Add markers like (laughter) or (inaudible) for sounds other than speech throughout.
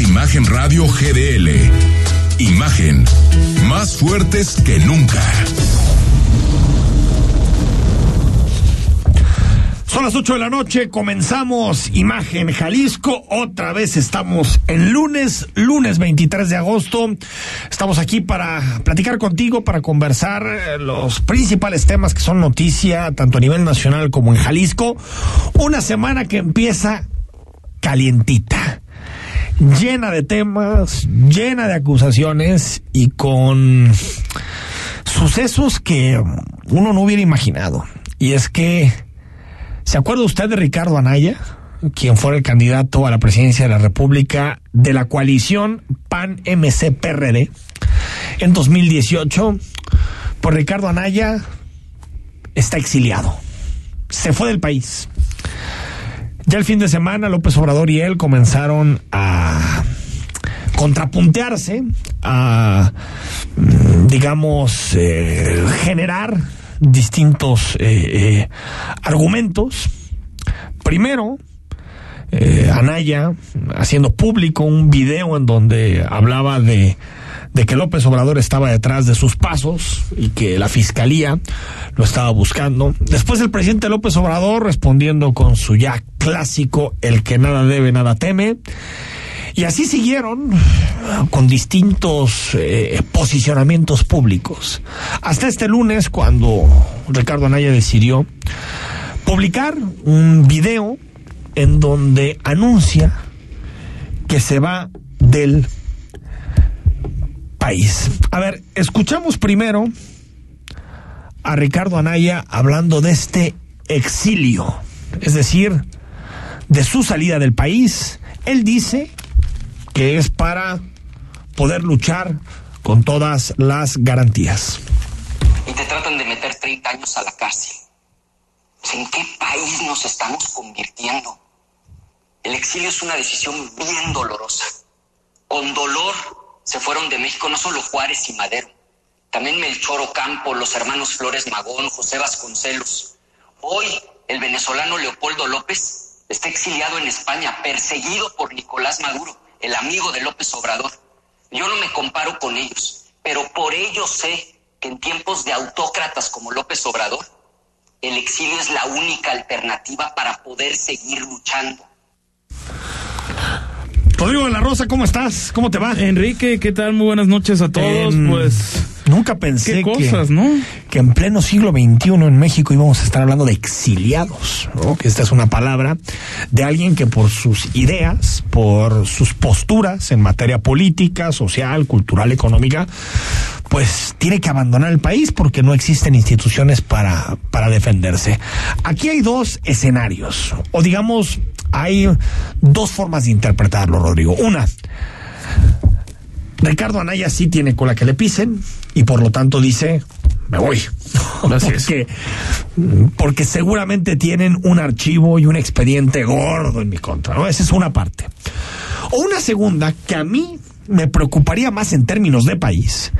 Imagen Radio GDL. Imagen, más fuertes que nunca. Son las 8 de la noche, comenzamos Imagen Jalisco, otra vez estamos en lunes, lunes 23 de agosto. Estamos aquí para platicar contigo, para conversar eh, los principales temas que son noticia, tanto a nivel nacional como en Jalisco. Una semana que empieza calientita, llena de temas, llena de acusaciones y con sucesos que uno no hubiera imaginado. Y es que ¿Se acuerda usted de Ricardo Anaya? quien fuera el candidato a la presidencia de la República de la coalición PAN-MC-PRD en 2018. Pues Ricardo Anaya está exiliado. Se fue del país. Ya el fin de semana López Obrador y él comenzaron a contrapuntearse, a, mm, digamos, eh, generar distintos eh, eh, argumentos. Primero, Anaya haciendo público un video en donde hablaba de, de que López Obrador estaba detrás de sus pasos y que la fiscalía lo estaba buscando. Después el presidente López Obrador respondiendo con su ya clásico el que nada debe, nada teme. Y así siguieron con distintos eh, posicionamientos públicos. Hasta este lunes, cuando Ricardo Anaya decidió publicar un video en donde anuncia que se va del país. A ver, escuchamos primero a Ricardo Anaya hablando de este exilio, es decir, de su salida del país. Él dice que es para poder luchar con todas las garantías. Y te tratan de meter 30 años a la cárcel. ¿En qué país nos estamos convirtiendo? El exilio es una decisión bien dolorosa. Con dolor se fueron de México no solo Juárez y Madero, también Melchor Ocampo, los hermanos Flores Magón, José Vasconcelos. Hoy el venezolano Leopoldo López está exiliado en España, perseguido por Nicolás Maduro el amigo de López Obrador. Yo no me comparo con ellos, pero por ello sé que en tiempos de autócratas como López Obrador, el exilio es la única alternativa para poder seguir luchando. Rodrigo de la Rosa, ¿cómo estás? ¿Cómo te va? Enrique, ¿qué tal? Muy buenas noches a todos. pues nunca pensé ¿Qué cosas, que, ¿no? que en pleno siglo XXI en México íbamos a estar hablando de exiliados, ¿no? Que esta es una palabra de alguien que por sus ideas, por sus posturas en materia política, social, cultural, económica, pues tiene que abandonar el país porque no existen instituciones para, para defenderse. Aquí hay dos escenarios, o digamos, hay dos formas de interpretarlo, Rodrigo. Una, Ricardo Anaya sí tiene cola que le pisen y por lo tanto dice, me voy. porque, porque seguramente tienen un archivo y un expediente gordo en mi contra, ¿no? Esa es una parte. O una segunda que a mí me preocuparía más en términos de país,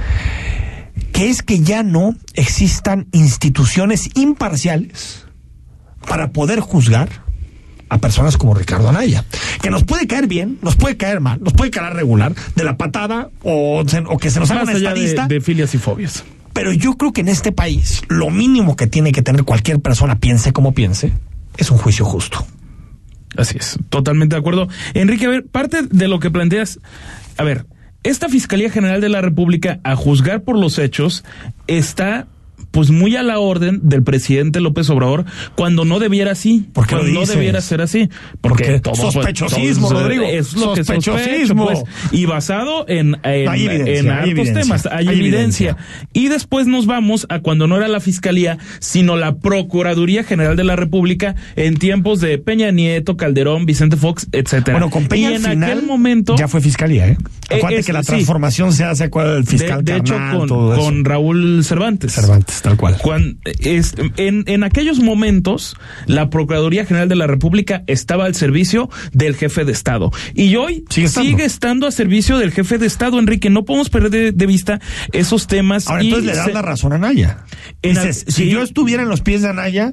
que es que ya no existan instituciones imparciales para poder juzgar a personas como Ricardo Anaya, que nos puede caer bien, nos puede caer mal, nos puede caer regular, de la patada o, o que se nos haga una estadista. De, de filias y fobias. Pero yo creo que en este país lo mínimo que tiene que tener cualquier persona, piense como piense, es un juicio justo. Así es, totalmente de acuerdo. Enrique, a ver, parte de lo que planteas, a ver, esta Fiscalía General de la República, a juzgar por los hechos, está pues muy a la orden del presidente López Obrador cuando no debiera así, porque no debiera ser así, porque, todo, sospechosismo, Rodrigo, es lo que sospechosismo pues, y basado en en, altos temas, hay, evidencia. Y después nos vamos a cuando no era la fiscalía, sino la Procuraduría General de la República en tiempos de Peña Nieto, Calderón, Vicente Fox, etcétera. Bueno, con Peña en aquel momento ya fue fiscalía, ¿eh? Acuérdate que la transformación se hace con el fiscal de, de hecho con, con Raúl Cervantes. Cervantes tal cual. es, en, en aquellos momentos, la Procuraduría General de la República estaba al servicio del jefe de Estado. Y hoy sigue estando, a servicio del jefe de Estado, Enrique. No podemos perder de, vista esos temas. Ahora, entonces le das la razón a Anaya. si yo estuviera en los pies de Anaya,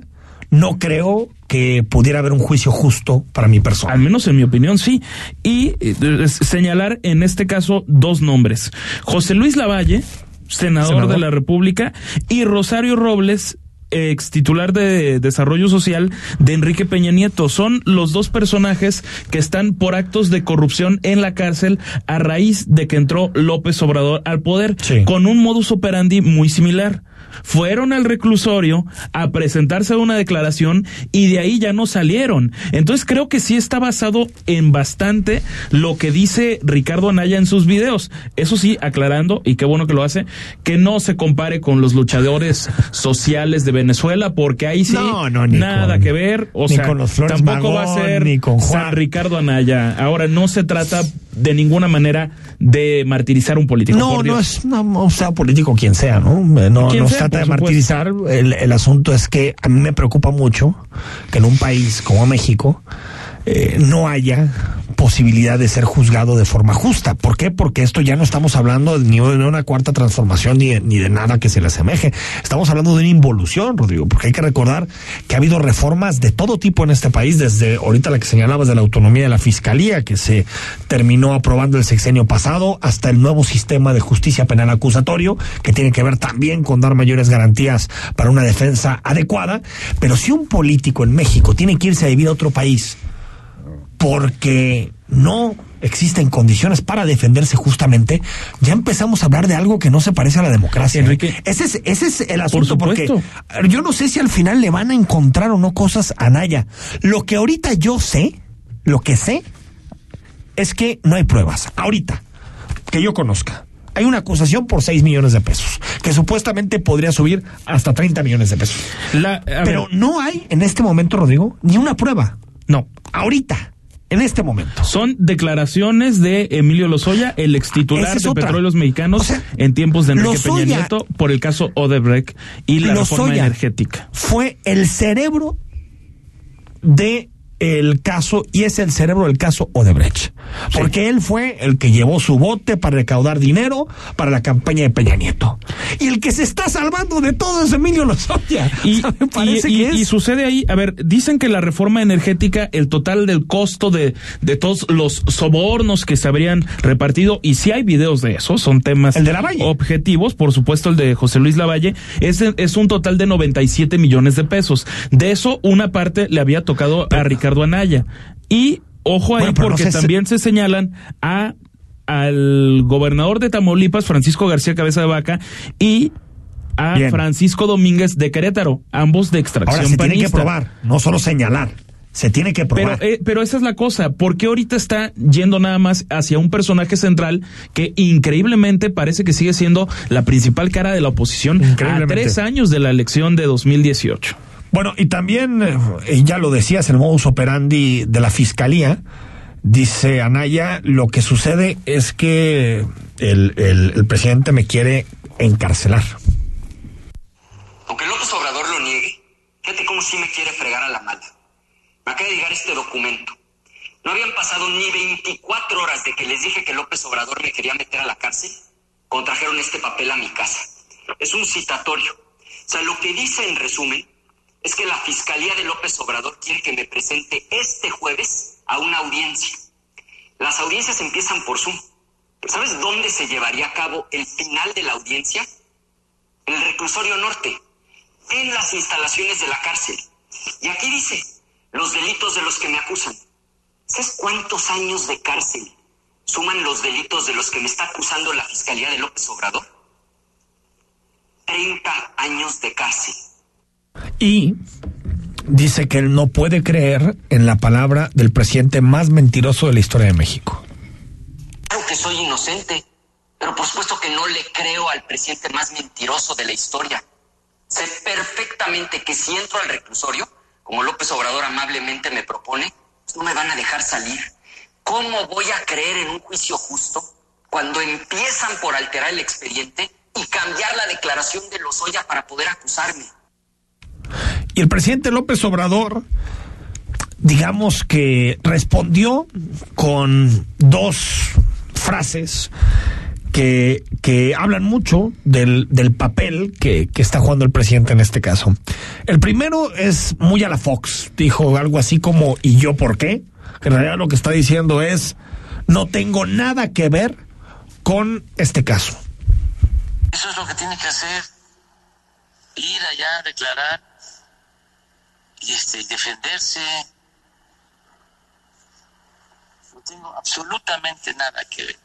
no creo que pudiera haber un juicio justo para mi persona. Al menos en mi opinión, sí. Y eh, señalar en este caso dos nombres. José Luis Lavalle, senador, senador, de la República, y Rosario Robles, ex titular de Desarrollo Social de Enrique Peña Nieto. Son los dos personajes que están por actos de corrupción en la cárcel a raíz de que entró López Obrador al poder, Sí. con un modus operandi muy similar. Fueron al reclusorio a presentarse una declaración y de ahí ya no salieron. Entonces creo que sí está basado en bastante lo que dice Ricardo Anaya en sus videos. Eso sí, aclarando, y qué bueno que lo hace, que no se compare con los luchadores (laughs) sociales de Venezuela, porque ahí sí No, no, nada con- que ver. O ni sea, con los Flores tampoco va a Magón, ser ni con Juan. San Ricardo Anaya. Ahora no se trata de ninguna manera de martirizar a un político. No, no es, no, o sea, político quien sea, ¿no? Eh, No, no se sea, trata de martirizar. El, el asunto es que a mí me preocupa mucho que en un país como México eh, no haya posibilidad de ser juzgado de forma justa. ¿Por qué? Porque esto ya no estamos hablando ni de una cuarta transformación ni de, ni de nada que se le asemeje. Estamos hablando de una involución, Rodrigo, porque hay que recordar que ha habido reformas de todo tipo en este país, desde ahorita la que señalabas de la autonomía de la fiscalía, que se terminó aprobando el sexenio pasado, hasta el nuevo sistema de justicia penal acusatorio, que tiene que ver también con dar mayores garantías para una defensa adecuada. Pero si un político en México tiene que irse a vivir a otro país, porque no existen condiciones para defenderse justamente, ya empezamos a hablar de algo que no se parece a la democracia. ¿eh? Enrique. Ese es, ese es el asunto, porque yo no sé si al final le van a encontrar o no cosas a Naya. Lo que ahorita yo sé, lo que sé, es que no hay pruebas. Ahorita, que yo conozca. Hay una acusación por 6 millones de pesos, que supuestamente podría subir hasta 30 millones de pesos. La- Pero ver, no hay en este momento, Rodrigo, ni una prueba. no. Ahorita, en este momento. Son declaraciones de Emilio Lozoya, el ex titular es de otra. Petróleos Mexicanos O sea, en tiempos de Enrique Peña Nieto por el caso Odebrecht y la reforma Lozoya energética. Fue el cerebro de el caso y es el cerebro del caso Odebrecht. Porque él fue el que llevó su bote para recaudar dinero para la campaña de Peña Nieto. Y el que se está salvando de todo es Emilio Lozoya. (laughs) Y, parece y- y- que es- y sucede ahí, a ver, dicen que la reforma energética, el total del costo de, de todos los sobornos que se habrían repartido, y si hay videos de eso, son temas El de Lavalle. objetivos, por supuesto el de José Luis Lavalle, es, es un total de 97 millones de pesos. De eso, una parte le había tocado a Ricardo Anaya. Y ojo ahí, Bueno, pero no porque también se señalan a al gobernador de Tamaulipas, Francisco García Cabeza de Vaca, y a Bien. Francisco Domínguez de Querétaro, ambos de extracción Ahora se tiene que probar, no solo señalar. Se tiene que Pero, probar. eh, pero esa es la cosa, porque ahorita está yendo nada más hacia un personaje central que increíblemente parece que sigue siendo la principal cara de la oposición a tres años de la elección de 2018. Bueno, y también, eh, ya lo decías, el modus operandi de la fiscalía, dice Anaya, lo que sucede es que el, el- el presidente me quiere encarcelar. Aunque López Obrador lo niegue, fíjate cómo sí me quiere fregar a la mala. Me acaba de llegar este documento. No habían pasado ni 24 horas de que les dije que López Obrador me quería meter a la cárcel. Contrajeron este papel a mi casa. Es un citatorio. O sea, lo que dice en resumen es que la Fiscalía de López Obrador quiere que me presente este jueves a una audiencia. Las audiencias empiezan por Zoom. ¿Sabes dónde se llevaría a cabo el final de la audiencia? En el reclusorio norte, en las instalaciones de la cárcel. Y aquí dice, los delitos de los que me acusan. ¿Sabes cuántos años de cárcel suman los delitos de los que me está acusando la Fiscalía de López Obrador? 30 años de cárcel. Y dice que él no puede creer en la palabra del presidente más mentiroso de la historia de México. Claro que soy inocente, pero por supuesto que no le creo al presidente más mentiroso de la historia. Sé perfectamente que si entro al reclusorio, como López Obrador amablemente me propone, no me van a dejar salir. ¿Cómo voy a creer en un juicio justo cuando empiezan por alterar el expediente y cambiar la declaración de Lozoya para poder acusarme? Y el presidente López Obrador, digamos que respondió con dos frases que, que hablan mucho del, del papel que, que está jugando el presidente en este caso. El primero es muy a la Fox, dijo algo así como ¿y yo por qué? En realidad lo que está diciendo es no tengo nada que ver con este caso. Eso es lo que tiene que hacer, ir allá a declarar y este, defenderse. No tengo absolutamente nada que ver.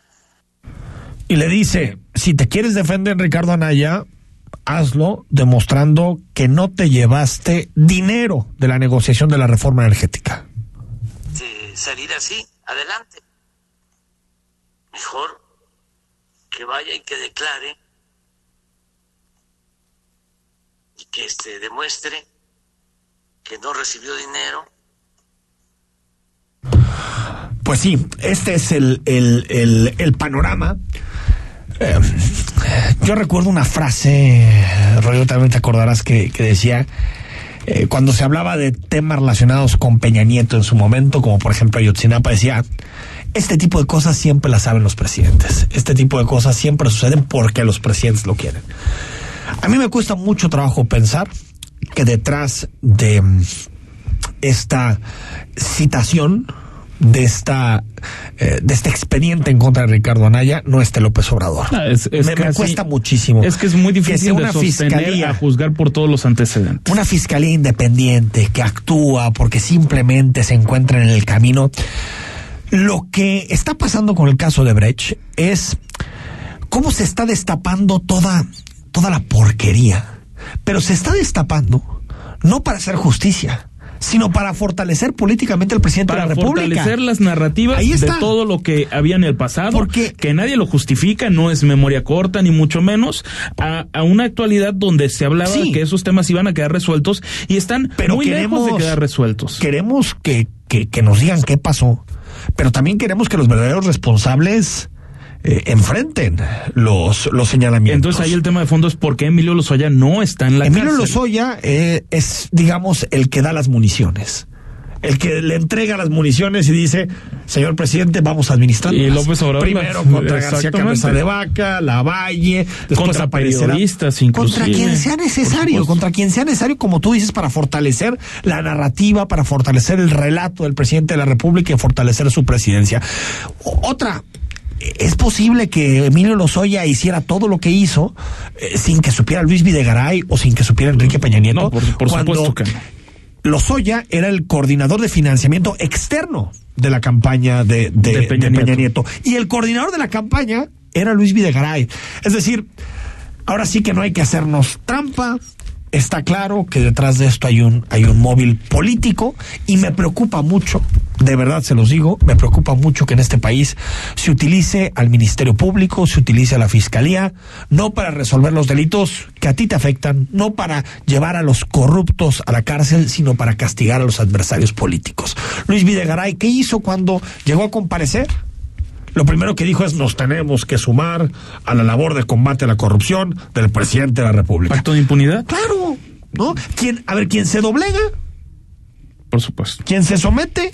Y le dice, si te quieres defender, Ricardo Anaya, hazlo demostrando que no te llevaste dinero de la negociación de la reforma energética. De salir así, adelante. Mejor que vaya y que declare y que este demuestre que no recibió dinero. Pues sí, este es el, el, el, panorama. Eh, yo recuerdo una frase, Rollo, también te acordarás que, que decía, eh, cuando se hablaba de temas relacionados con Peña Nieto en su momento, como por ejemplo Ayotzinapa, decía, este tipo de cosas siempre las saben los presidentes. Este tipo de cosas siempre suceden porque los presidentes lo quieren. A mí me cuesta mucho trabajo pensar que detrás de mm, esta citación, de esta eh, de este expediente en contra de Ricardo Anaya, no esté López Obrador. Ah, es- es me, cuesta muchísimo. Es que es muy difícil de una sostener fiscalía a juzgar por todos los antecedentes. una fiscalía independiente que actúa porque simplemente se encuentra en el camino. Lo que está pasando con el caso de Brecht es cómo se está destapando toda, toda la porquería. Pero se está destapando no para hacer justicia, sino para fortalecer políticamente al presidente Para de la República. fortalecer las narrativas Ahí de todo lo que había en el pasado, Porque- que nadie lo justifica, no es memoria corta, ni mucho menos, a, a una actualidad donde se hablaba Sí. que esos temas iban a quedar resueltos y están Pero muy lejos de queremos- quedar resueltos. Queremos que, que, que nos digan qué pasó, pero también queremos que los verdaderos responsables eh, enfrenten los, los señalamientos. Entonces ahí el tema de fondo es por qué Emilio Lozoya no está en la Emilio cárcel. Lozoya eh, es, digamos, el que da las municiones. El que le entrega las municiones y dice, señor presidente, vamos a administrar. Y López Obrador Primero contra García. Cabeza de Vaca, Lavalle, después Contra periodistas, inclusive. Contra quien sea necesario, contra quien sea necesario, como tú dices, para fortalecer la narrativa, para fortalecer el relato del presidente de la República y fortalecer su presidencia. Otra, es posible que Emilio Lozoya hiciera todo lo que hizo eh, sin que supiera Luis Videgaray o sin que supiera Enrique Peña Nieto. No, por, supuesto que no. Lozoya era el coordinador de financiamiento externo de la campaña de, de- De de Peña Peña, Nieto. Nieto. Y el coordinador de la campaña era Luis Videgaray. Es decir, ahora sí que no hay que hacernos trampa. Está claro que detrás de esto hay un, hay un móvil político y me preocupa mucho, de verdad se los digo, me preocupa mucho que en este país se utilice al Ministerio Público, se utilice a la Fiscalía, no para resolver los delitos que a ti te afectan, no para llevar a los corruptos a la cárcel, sino para castigar a los adversarios políticos. Luis Videgaray, ¿qué hizo cuando llegó a comparecer? Lo primero que dijo es nos tenemos que sumar a la labor de combate a la corrupción del presidente de la República. Pacto de impunidad, Claro, ¿no? ¿Quién, a ver, quien se doblega, por supuesto. quien se somete,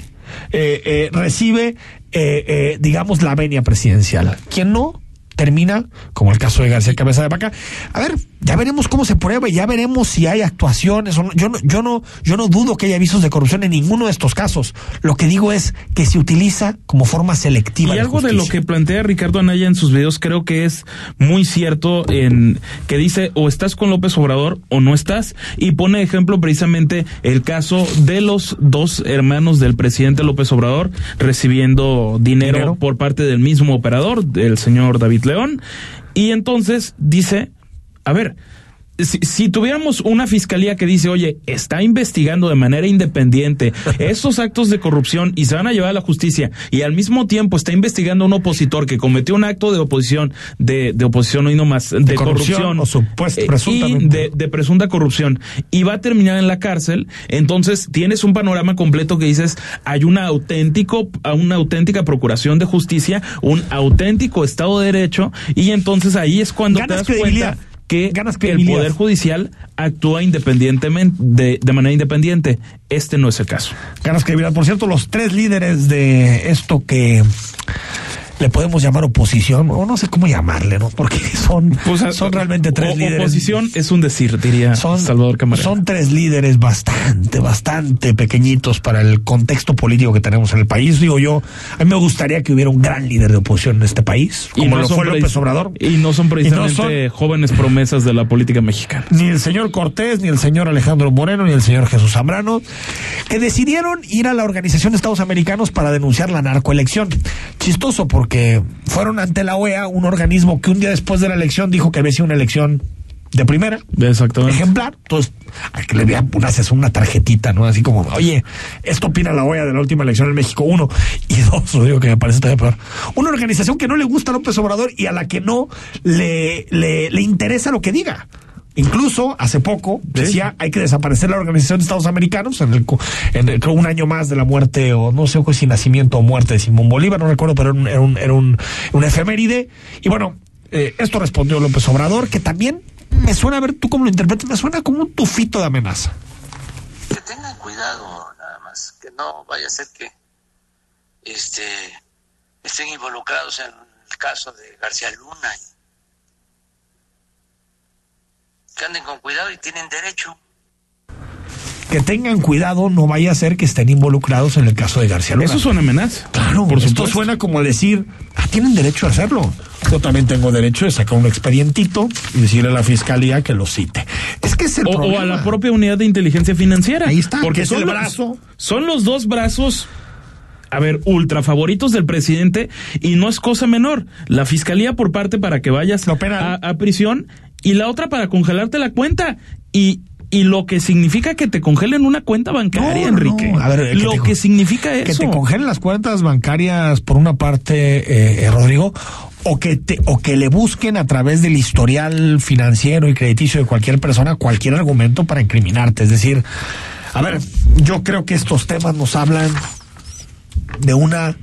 eh, eh, recibe, eh, eh, digamos, la venia presidencial. Quien no, termina, como el caso de García Cabeza de Vaca. A ver, ya veremos cómo se prueba y ya veremos si hay actuaciones o no. Yo no, yo no, yo no dudo que haya avisos de corrupción en ninguno de estos casos. Lo que digo es que se utiliza como forma selectiva. Y algo de lo que plantea Ricardo Anaya en sus videos creo que es muy cierto en que dice o estás con López Obrador o no estás y pone ejemplo precisamente el caso de los dos hermanos del presidente López Obrador recibiendo dinero, Dinero. por parte del mismo operador, el señor David León y entonces dice, a ver, si, si tuviéramos una fiscalía que dice, oye, está investigando de manera independiente (laughs) esos actos de corrupción y se van a llevar a la justicia y al mismo tiempo está investigando a un opositor que cometió un acto de oposición, de, de oposición no y no más, de, corrupción corrupción, o supuesta- eh, y presuntamente. de, de presunta corrupción y va a terminar en la cárcel, entonces tienes un panorama completo que dices, hay una auténtico, una auténtica procuración de justicia, un auténtico Estado de Derecho y entonces ahí es cuando Ganas te das cuenta que Ganas el. Poder Judicial actúa independientemente, de, de manera independiente. Este no es el caso. Ganas credibilidad. Por cierto, los tres líderes de esto que le podemos llamar oposición, o no sé cómo llamarle, ¿no? Porque (laughs) son, Pues, son realmente tres o- líderes. Oposición es un decir, diría Son, Salvador Camarena. son tres líderes bastante, bastante pequeñitos para el contexto político que tenemos en el país. Digo yo, a mí me gustaría que hubiera un gran líder de oposición en este país, como no lo fue López Obrador. Y no son precisamente son- jóvenes promesas de la política mexicana. ni el señor Cortés, ni el señor Alejandro Moreno, ni el señor Jesús Zambrano, que decidieron ir a la Organización de Estados Americanos para denunciar la narcoelección. Chistoso porque fueron ante la OEA, un organismo que un día después de la elección dijo que había sido una elección de primera. Exactamente. ejemplar. Entonces, hay que le vean una, una tarjetita, ¿no? Así como, oye, esto opina la OEA de la última elección en México, uno. (laughs) Y dos, lo digo que me parece todavía peor. Una organización que no le gusta a López Obrador y a la que no le, le, le interesa lo que diga. Incluso hace poco decía hay que desaparecer la Organización de Estados Americanos en el, en el- creo un año más de la muerte o no sé si nacimiento o muerte de Simón Bolívar, no recuerdo, pero era un, era un, era un, un efeméride. Y bueno, eh, esto respondió López Obrador, que también me suena, a ver tú cómo lo interpretas, me suena como un tufito de amenaza. Que tengan cuidado nada más, que no vaya a ser que este, estén involucrados en el caso de García Luna. Que anden con cuidado y tienen derecho. Que tengan cuidado, no vaya a ser que estén involucrados en el caso de García Luna. Eso es una amenaza. Claro, por esto supuesto. suena como decir, ah, tienen derecho a hacerlo. Yo también tengo derecho de sacar un expedientito y decirle a la fiscalía que lo cite. Es que es el O, a la propia unidad de inteligencia financiera. Ahí está, Porque que es son el los- brazo. Son los dos brazos, a ver, ultra favoritos del presidente y no es cosa menor. La fiscalía por parte para que vayas a prisión y la otra para congelarte la cuenta. Y, y lo que significa que te congelen una cuenta bancaria, No, Enrique. no. A ver, lo te- que significa que eso. te congelen las cuentas bancarias por una parte, eh, eh, Rodrigo, o que te, o que le busquen a través del historial financiero y crediticio de cualquier persona cualquier argumento para incriminarte. Es decir, a ver, yo creo que estos temas nos hablan de una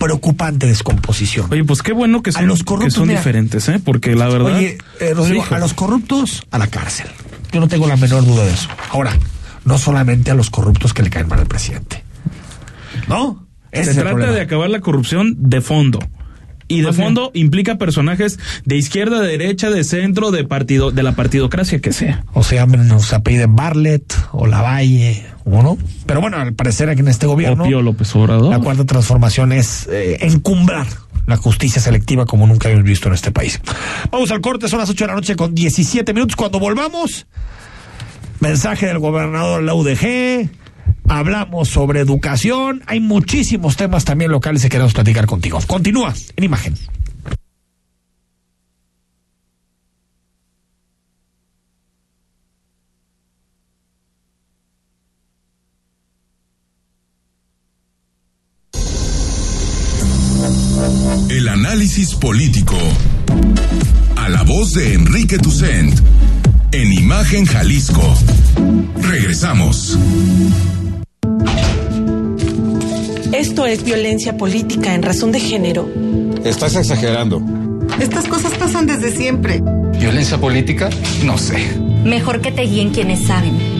preocupante descomposición. Oye, pues qué bueno que A son, los que corruptos, son mira. diferentes, ¿eh? Porque la verdad. Oye, eh, Rodrigo, a los corruptos a la cárcel. Yo no tengo la menor duda de eso. Ahora, no solamente a los corruptos que le caen mal al presidente. ¿No? Ese Se trata de acabar la corrupción de fondo. Y de Más bien. fondo implica personajes de izquierda, de derecha, de centro, de partido, de la partidocracia que sea. O se llamen, o se apelliden Bartlett o Lavalle, o no. Pero bueno, al parecer aquí en este gobierno, O Pío López Obrador. la cuarta transformación es eh, encumbrar la justicia selectiva como nunca habíamos visto en este país. Vamos al corte, son las 8 de la noche con 17 minutos. Cuando volvamos, mensaje del gobernador de la UDG. Hablamos sobre educación. Hay muchísimos temas también locales que queremos platicar contigo. Continúa en imagen. El análisis político. A la voz de Enrique Tucent. En Imagen Jalisco. Regresamos. Esto es violencia política en razón de género. Estás exagerando. Estas cosas pasan desde siempre. ¿Violencia política? No sé. Mejor que te guíen quienes saben.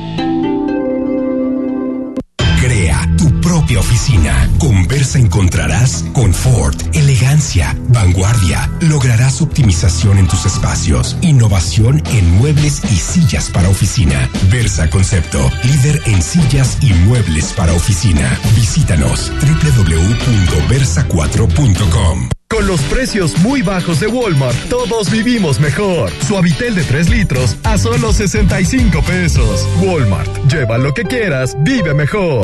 Oficina. Con Versa encontrarás confort, elegancia, vanguardia. Lograrás optimización en tus espacios, innovación en muebles y sillas para oficina. Versa Concepto, líder en sillas y muebles para oficina. Visítanos www.versa4.com. Con los precios muy bajos de Walmart, todos vivimos mejor. Suavitel de 3 litros a solo 65 pesos. Walmart, lleva lo que quieras, vive mejor.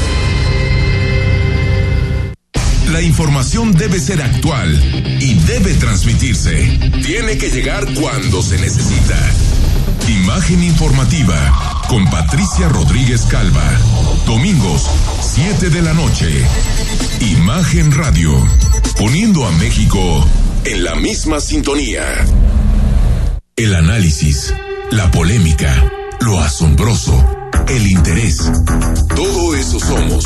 La información debe ser actual y debe transmitirse. Tiene que llegar cuando se necesita. Imagen informativa con Patricia Rodríguez Calva. Domingos, 7 de la noche. Imagen Radio. Poniendo a México en la misma sintonía. El análisis, la polémica, lo asombroso, el interés. Todo eso somos.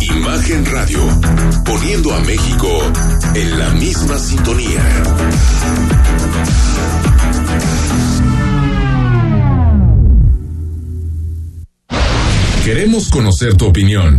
Imagen Radio. Poniendo a México en la misma sintonía. Queremos conocer tu opinión.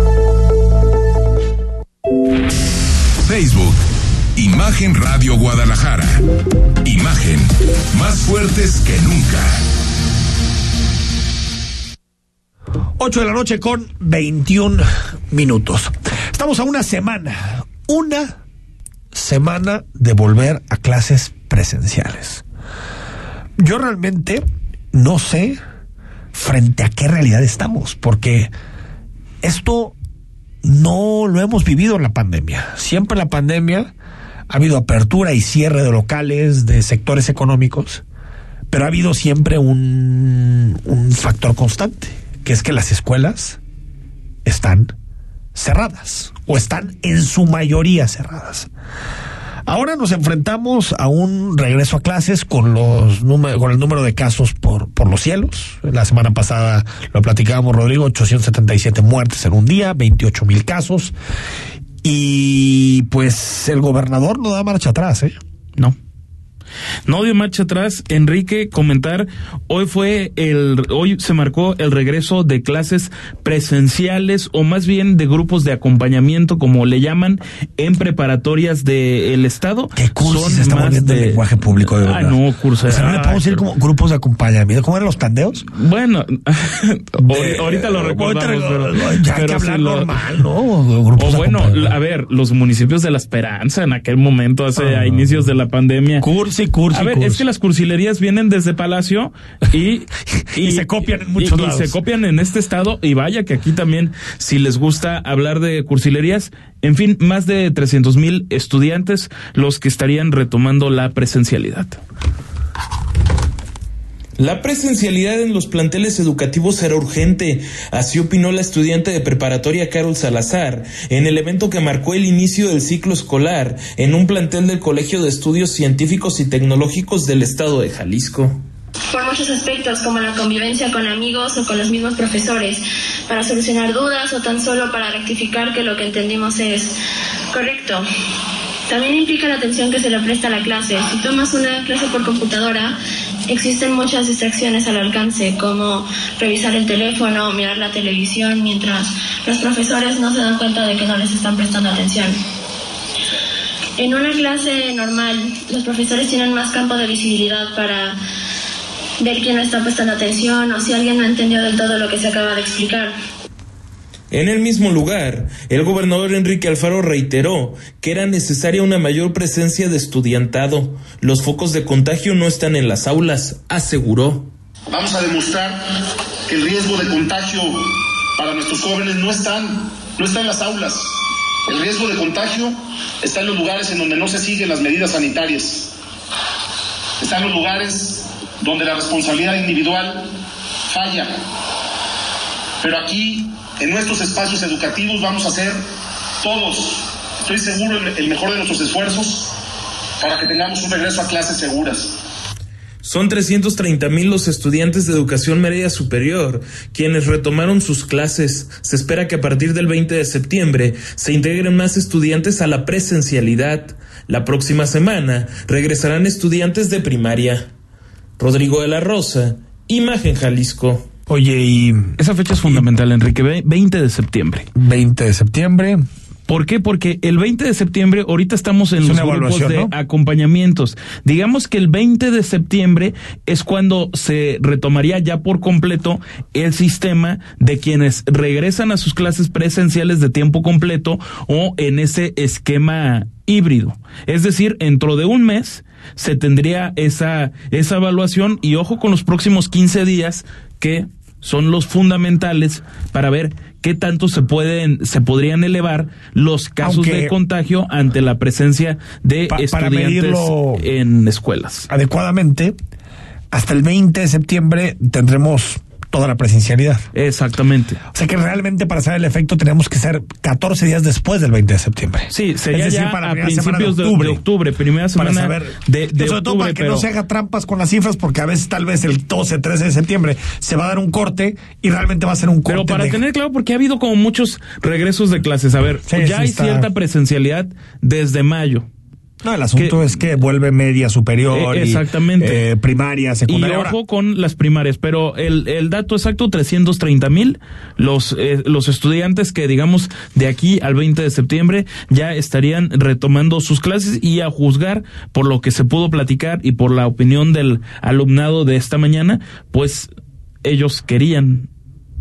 Facebook, Imagen Radio Guadalajara. Imagen, más fuertes que nunca. 8 de la noche con 21 minutos. Estamos a una semana, una semana de volver a clases presenciales. Yo realmente no sé frente a qué realidad estamos, porque esto no lo hemos vivido en la pandemia. Siempre en la pandemia ha habido apertura y cierre de locales, de sectores económicos, pero ha habido siempre un, un factor constante, que es que las escuelas están cerradas o están en su mayoría cerradas. Ahora nos enfrentamos a un regreso a clases con los con el número de casos por, por los cielos. La semana pasada lo platicábamos, Rodrigo, 877 muertes en un día, 28 mil casos. Y pues el gobernador no da marcha atrás, ¿eh? No. No dio marcha atrás. Enrique, comentar, hoy fue el, hoy se marcó el regreso de clases presenciales o más bien de grupos de acompañamiento, como le llaman, en preparatorias del Estado. ¿Qué cursos se está volviendo de... el lenguaje público de Ah, no, cursos. O sea, no le podemos decir como grupos de acompañamiento. ¿Cómo eran los tandeos? Bueno, (laughs) de, ahorita lo recordamos, pero, ya hay que hablar lo, normal, ¿no? Grupos o bueno, a ver, los municipios de La Esperanza en aquel momento, hace Ah. a inicios de la pandemia. Cursi, cursi, A ver, cursi. es que las cursilerías vienen desde Palacio y, (laughs) Y se copian en muchos y- y se copian en este estado y vaya que aquí también, si les gusta hablar de cursilerías, en fin, más de 300 mil estudiantes los que estarían retomando la presencialidad. La presencialidad en los planteles educativos era urgente, así opinó la estudiante de preparatoria Carol Salazar en el evento que marcó el inicio del ciclo escolar en un plantel del Colegio de Estudios Científicos y Tecnológicos del Estado de Jalisco. por muchos aspectos como la convivencia con amigos o con los mismos profesores, para solucionar dudas o tan solo para rectificar que lo que entendimos es correcto. También implica la atención que se le presta a la clase. Si tomas una clase por computadora, existen muchas distracciones al alcance, como revisar el teléfono, mirar la televisión, mientras los profesores no se dan cuenta de que no les están prestando atención. En una clase normal, los profesores tienen más campo de visibilidad para ver quién no está prestando atención o si alguien no entendió del todo lo que se acaba de explicar. En el mismo lugar, el gobernador Enrique Alfaro reiteró que era necesaria una mayor presencia de estudiantado. Los focos de contagio no están en las aulas, aseguró. Vamos a demostrar que el riesgo de contagio para nuestros jóvenes no están, no está en las aulas. El riesgo de contagio está en los lugares en donde no se siguen las medidas sanitarias. Está en los lugares donde la responsabilidad individual falla. Pero aquí, en nuestros espacios educativos, vamos a hacer todos, estoy seguro, el- mejor de nuestros esfuerzos para que tengamos un regreso a clases seguras. Son 330 mil los estudiantes de educación media superior quienes retomaron sus clases. Se espera que a partir del 20 de septiembre se integren más estudiantes a la presencialidad. La próxima semana regresarán estudiantes de primaria. Rodrigo de la Rosa, Imagen Jalisco. Oye, y Esa fecha es fundamental, Enrique. ve- 20 de septiembre. 20 de septiembre, ¿Por qué? Porque el 20 de septiembre, ahorita estamos en Es los grupos de ¿no? acompañamientos. Digamos que el 20 de septiembre es cuando se retomaría ya por completo el sistema de quienes regresan a sus clases presenciales de tiempo completo o en ese esquema híbrido. Es decir, dentro de un mes se tendría esa, esa evaluación y ojo con los próximos 15 días que son los fundamentales para ver qué tanto se pueden, se podrían elevar los casos Aunque- de contagio ante la presencia de Pa- para estudiantes medirlo- en escuelas. Adecuadamente, hasta el 20 de septiembre tendremos toda la presencialidad. Exactamente. O sea que realmente para hacer el efecto tenemos que ser 14 días después del 20 de septiembre. Sí, sería Es decir, ya para a principios de octubre. de octubre, primera para semana saber de, sobre todo octubre, para que pero no se haga trampas con las cifras porque a veces tal vez el 12, 13 de septiembre se va a dar un corte y realmente va a ser un corte Pero para de- tener claro, porque ha habido como muchos regresos de clases. A ver, Sí, ya sí hay está. cierta presencialidad desde mayo. No, el asunto es que vuelve media superior. Eh, y, exactamente. eh, primaria, Y secundaria. Ahora, ojo con las primarias, pero el, el dato exacto, 330 mil, los, eh, los estudiantes que digamos de aquí al 20 de septiembre ya estarían retomando sus clases y a juzgar por lo que se pudo platicar y por la opinión del alumnado de esta mañana, pues ellos querían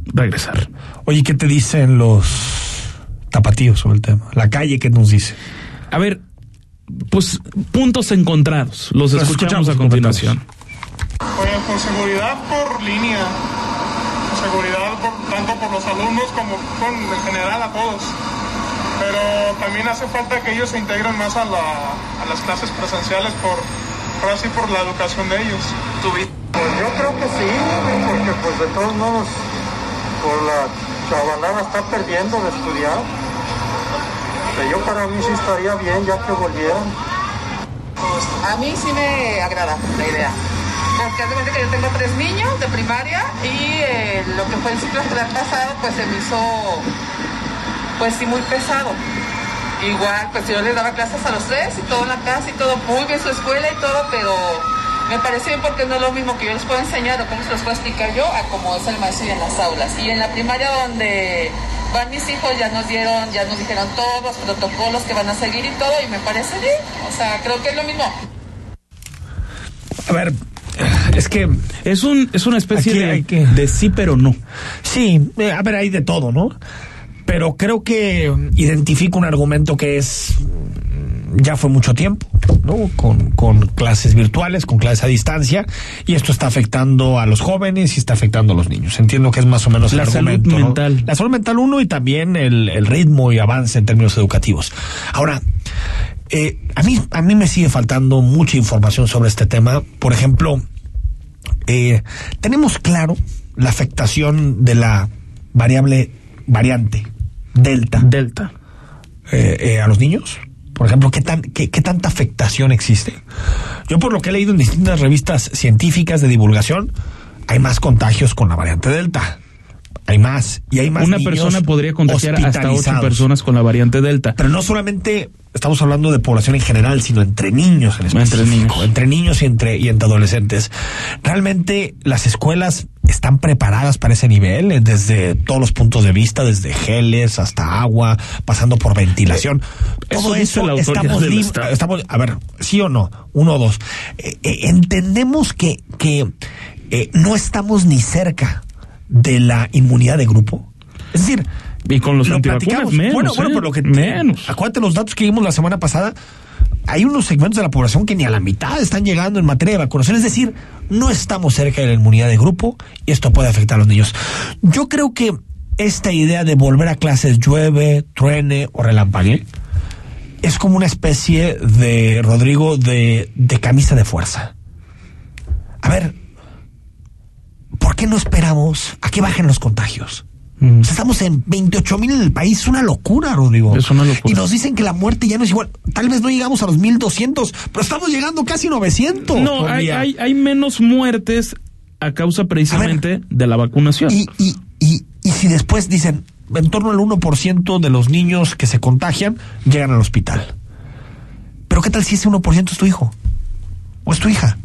regresar. Oye, ¿qué te dicen los tapatíos sobre el tema? La calle, ¿qué nos dice? A ver, pues puntos encontrados, los Los escuchamos, escuchamos, a continuación. Por seguridad por línea, por seguridad por- tanto por los alumnos como con, en general a todos. Pero también hace falta que ellos se integren más a, la- a las clases presenciales por, por así por la educación de ellos. Pues yo creo que sí, porque pues de todos modos, por la chavalada está perdiendo de estudiar. Yo para mí sí estaría bien ya que volvieran. A mí sí me agrada la idea. Porque cuenta que yo tengo tres niños de primaria y eh, lo que fue el ciclo escolar pasado pues se me hizo pues sí muy pesado. Igual pues yo les daba clases a los tres y todo en la casa y todo muy bien su escuela y todo, pero me parece bien porque no es lo mismo que yo les puedo enseñar o cómo se los puedo explicar yo a cómo es el maestro y en las aulas. Y en la primaria donde van mis hijos ya nos dieron, ya nos dijeron todos los protocolos que van a seguir y todo y me parece bien. O sea, creo que es lo mismo. A ver, es que es un es una especie de, que- de sí pero no. Sí, eh, a ver, hay de todo, ¿no? Pero creo que identifico un argumento que es mm, ya fue mucho tiempo, ¿no? Con, con clases virtuales, con clases a distancia, y esto está afectando a los jóvenes y está afectando a los niños. Entiendo que es más o menos La el salud argumento. ¿no? mental. La salud mental uno y también el, el ritmo y avance en términos educativos. Ahora, eh, a mí a mí me sigue faltando mucha información sobre este tema. Por ejemplo, eh, tenemos claro la afectación de la variable variante delta delta eh, a los niños por ejemplo qué tan qué, qué tanta afectación existe yo por lo que he leído en distintas revistas científicas de divulgación hay más contagios con la variante delta hay más y hay más Una niños persona podría contagiar hasta ocho personas con la variante delta. Pero no solamente estamos hablando de población en general, sino entre niños en específico. Entre niños. Entre niños y entre, y entre adolescentes. Realmente las escuelas están preparadas para ese nivel, eh, desde todos los puntos de vista, desde geles hasta agua, pasando por ventilación. Todo Eso eso estamos, estamos, a ver, sí o no, uno o dos. Eh, eh, entendemos que, que eh, no estamos ni cerca de la inmunidad de grupo. Es decir, y con los lo antivacunas menos, Bueno, bueno, ¿eh? pero lo que menos. acuérdate los datos que vimos la semana pasada. Hay unos segmentos de la población que ni a la mitad están llegando en materia de vacunación. Es decir, no estamos cerca de la inmunidad de grupo y esto puede afectar a los niños. Yo creo que esta idea de volver a clases llueve, truene o relampague es como una especie de, Rodrigo, de, de camisa de fuerza. A ver, ¿por qué no esperamos a que bajen los contagios? O sea, estamos en 28 mil en el país, es una locura, Rodrigo. Es una locura. Y nos dicen que la muerte ya no es igual. Tal vez no llegamos a los 1200, pero estamos llegando casi a 900. No, por hay, hay, hay menos muertes a causa precisamente de la vacunación. Y, y, y, y si después dicen, en torno al 1% de los niños que se contagian llegan al hospital. Pero ¿qué tal si ese 1% es tu hijo? ¿O es tu hija?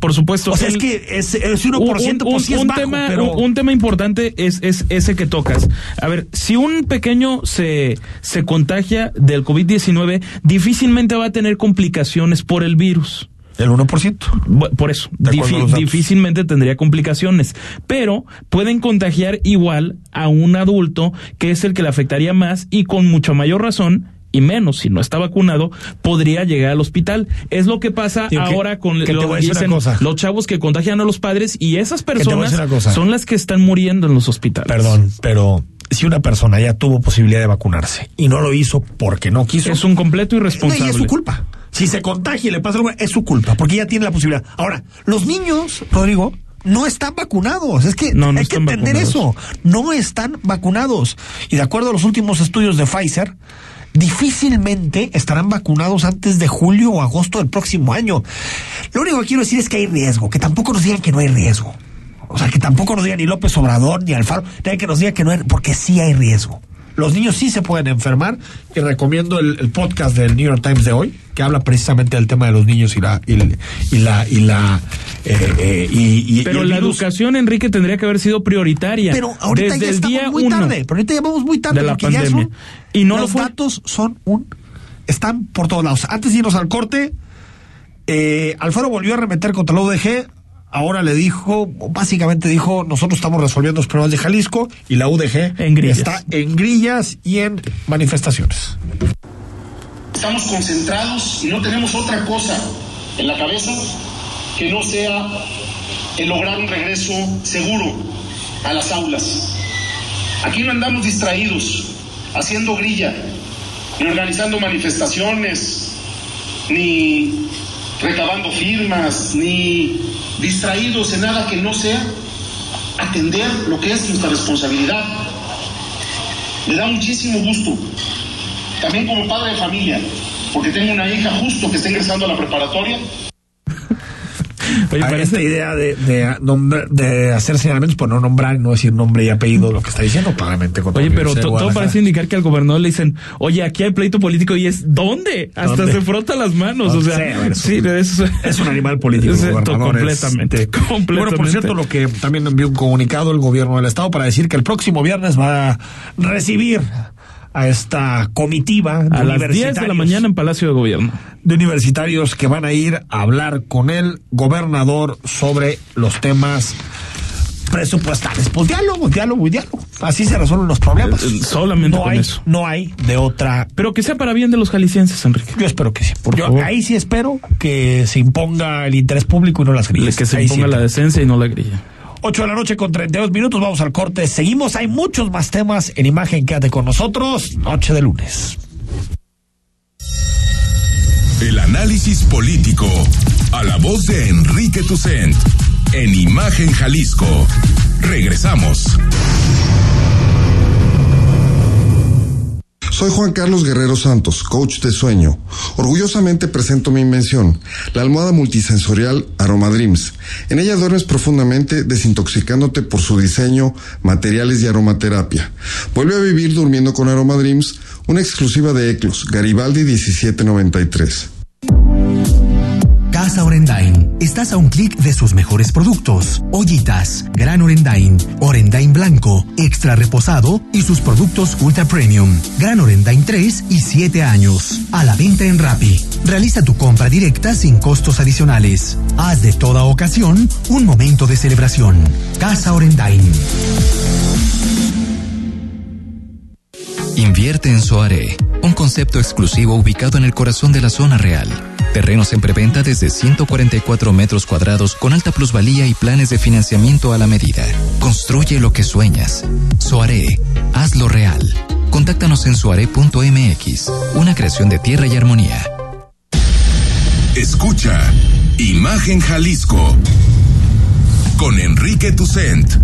Por supuesto. O sea, es que es, es 1% pues sí es un bajo, tema, pero... un, un tema importante es, es ese que tocas. A ver, si un pequeño se, se contagia del COVID-19, difícilmente va a tener complicaciones por el virus. El 1%. Bu- Por eso, difícilmente tendría complicaciones, pero pueden contagiar igual a un adulto que es el que le afectaría más y con mucha mayor razón y menos si no está vacunado podría llegar al hospital. Es lo que pasa Tío, que- ahora con que lo dicen los chavos que contagian a los padres y esas personas son las que están muriendo en los hospitales. Perdón, pero si una persona ya tuvo posibilidad de vacunarse y no lo hizo porque no quiso... Es un completo No, irresponsable. y es su culpa. Si se contagia y le pasa algo, es su culpa, porque ya tiene la posibilidad. Ahora, los niños, Rodrigo, no están vacunados. Es que No, no hay que entender vacunados. eso. No están vacunados. Y de acuerdo a los últimos estudios de Pfizer, difícilmente estarán vacunados antes de julio o agosto del próximo año. Lo único que quiero decir es que hay riesgo, que tampoco nos digan que no hay riesgo. O sea, que tampoco nos diga ni López Obrador ni Alfaro, que nos diga que no hay, porque sí hay riesgo. Los niños sí se pueden enfermar y recomiendo el, el podcast del New York Times de hoy que habla precisamente del tema de los niños y la y, y la y la eh, eh, y, y- Pero y la virus. educación, Enrique, tendría que haber sido prioritaria. Pero ahorita desde ya el estamos día muy uno tarde, pero ahorita ya vamos muy tarde de la porque ya pandemia. son y no lo los datos son un están por todos lados. Antes de irnos al corte, eh, Alfaro volvió a remeter contra la UDG. Ahora le dijo, básicamente dijo, nosotros estamos resolviendo los problemas de Jalisco y la UDG En está en grillas y en manifestaciones. Estamos concentrados y no tenemos otra cosa en la cabeza que no sea el lograr un regreso seguro a las aulas. Aquí no andamos distraídos, haciendo grilla, ni organizando manifestaciones, ni recabando firmas, ni distraídos en nada que no sea atender lo que es nuestra responsabilidad. Me da muchísimo gusto también como padre de familia, porque tengo una hija justo que está ingresando a la preparatoria. (laughs) Oye, A parece- esta idea de, de, nombrar- de hacer señalamientos por no nombrar no decir nombre y apellido, lo que está diciendo, claramente. contra Oye, pero de todo parece indicar que al gobernador le dicen, oye, aquí hay pleito político y es ¿dónde? Hasta ¿Dónde? se frota las manos, o sea, ver, sí, es, Es un animal político, es- completamente, completamente. (laughs) Bueno, por cierto, lo que también envió un comunicado el gobierno del estado para decir que el próximo viernes va a recibir a esta comitiva de a las 10 de la mañana en Palacio de Gobierno. de universitarios que van a ir a hablar con el gobernador sobre los temas presupuestales. Pues diálogo, diálogo y diálogo. Así se resuelven los problemas. Eh, eh, solamente no con hay, eso. No hay de otra. Pero que sea para bien de los jaliscienses, Enrique. Yo espero que sí. Por Yo favor. ahí sí espero que se imponga el interés público y no las grillas. Que se Ahí sí imponga la decencia y no la grilla. 8 de la noche con 32 minutos, vamos al corte. Seguimos, hay muchos más temas en imagen. Quédate con nosotros. Noche de lunes. El análisis político a la voz de Enrique Tucent en Imagen Jalisco. Regresamos. Soy Juan Carlos Guerrero Santos, coach de sueño. Orgullosamente presento mi invención, la almohada multisensorial Aroma Dreams. En ella duermes profundamente desintoxicándote por su diseño, materiales y aromaterapia. Vuelve a vivir durmiendo con Aroma Dreams, una exclusiva de Eclos, Garibaldi 1793. Casa Orendain. Estás a un clic de sus mejores productos. Ollitas, Gran Orendain, Orendain Blanco, Extra Reposado y sus productos Ultra Premium. Gran Orendain 3 y 7 años. A la venta en Rappi. Realiza tu compra directa sin costos adicionales. Haz de toda ocasión un momento de celebración. Casa Orendain. Invierte en Soaré, un concepto exclusivo ubicado en el corazón de la zona real. Terrenos en preventa desde 144 metros cuadrados con alta plusvalía y planes de financiamiento a la medida. Construye lo que sueñas. Soaré, hazlo real. Contáctanos en soaré.mx, una creación de tierra y armonía. Escucha Imagen Jalisco con Enrique Tucent.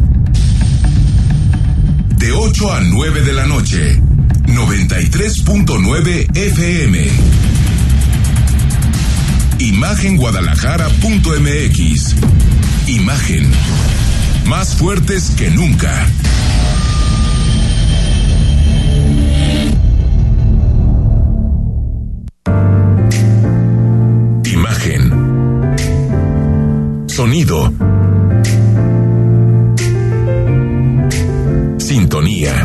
De 8 a 9 de la noche, 93.9 FM. Imagenguadalajara.mx. Imagen. Más fuertes que nunca. Imagen. Sonido. Sintonía.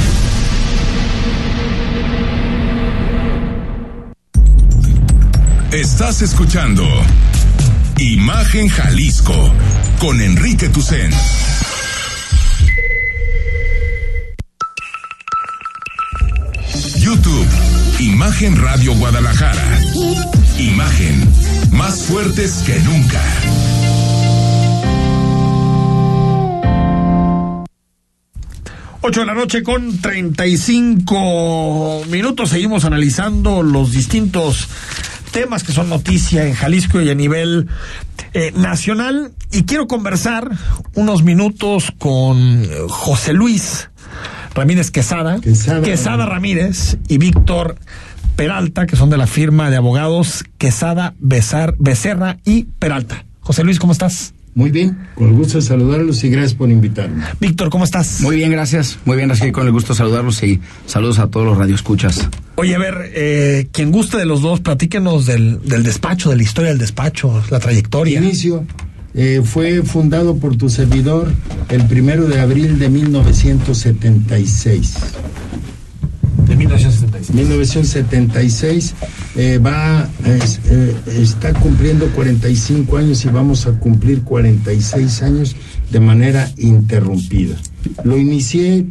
Estás escuchando Imagen Jalisco con Enrique Tucen. YouTube, Imagen Radio Guadalajara. Imagen, más fuertes que nunca. Ocho de la noche con 35 minutos. Seguimos analizando los distintos temas que son noticia en Jalisco y a nivel eh, nacional. Y quiero conversar unos minutos con José Luis Ramírez Quesada, Quesada, Quesada Ramírez y Víctor Peralta, que son de la firma de abogados Quesada, Besar, Becerra y Peralta. José Luis, ¿cómo estás? Muy bien, con el gusto de saludarlos y gracias por invitarme. Víctor, ¿cómo estás? Muy bien, gracias. Muy bien, así con el gusto de saludarlos y saludos a todos los radioescuchas. Oye, a ver, eh, quien guste de los dos, platíquenos del, del despacho, de la historia del despacho, la trayectoria. Inicio. Eh, fue fundado por tu servidor el primero de abril de 1976. De 1976. 1976 eh, va, eh, está cumpliendo 45 años y vamos a cumplir 46 años de manera interrumpida. Lo inicié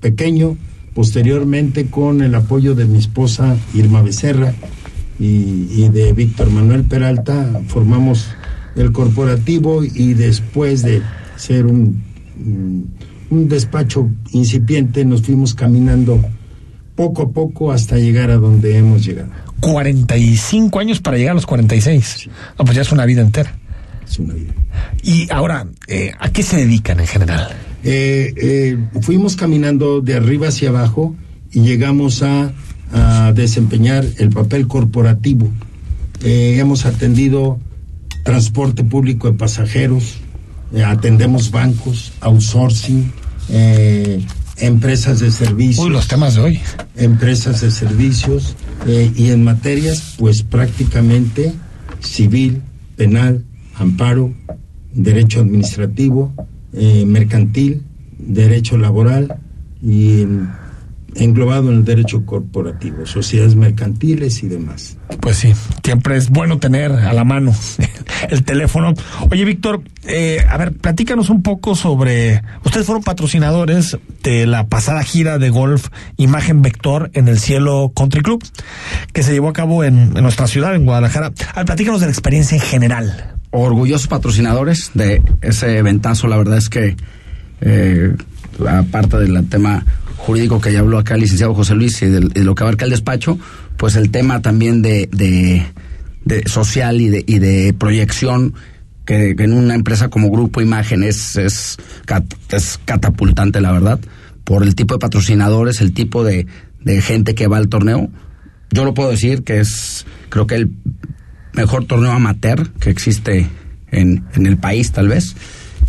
pequeño, posteriormente con el apoyo de mi esposa Irma Becerra y, y de Víctor Manuel Peralta, formamos el corporativo y después de ser un, un despacho incipiente nos fuimos caminando poco a poco hasta llegar a donde hemos llegado. 45 años para llegar a los 46. No, pues ya es una vida entera. Es una vida. Y ahora, eh, ¿a qué se dedican en general? Eh, eh, fuimos caminando de arriba hacia abajo y llegamos a, a desempeñar el papel corporativo. hemos atendido transporte público de pasajeros, eh, atendemos bancos, outsourcing, eh, empresas de servicios. Uy, los temas de hoy. Empresas de servicios eh, y en materias, pues prácticamente civil, penal, amparo, derecho administrativo, mercantil, derecho laboral y englobado en el derecho corporativo, sociedades mercantiles y demás. Pues sí, siempre es bueno tener a la mano (laughs) el teléfono. Oye, Víctor, eh, a ver, platícanos un poco sobre. Ustedes fueron patrocinadores de la pasada gira de golf Imagen Vector en el Cielo Country Club, que se llevó a cabo en, en nuestra ciudad, en Guadalajara. A ver, platícanos de la experiencia en general. Orgullosos patrocinadores de ese eventazo, la verdad es que, eh, aparte del tema jurídico que ya habló acá el licenciado José Luis y de, de, lo que abarca el despacho, pues el tema también de, de, de social y de, y de proyección que, que, en una empresa como Grupo Imagen es, es, es, catapultante, la verdad, por el tipo de patrocinadores, el tipo de, de gente que va al torneo. Yo lo puedo decir que es, creo que el mejor torneo amateur que existe en, en el país, tal vez,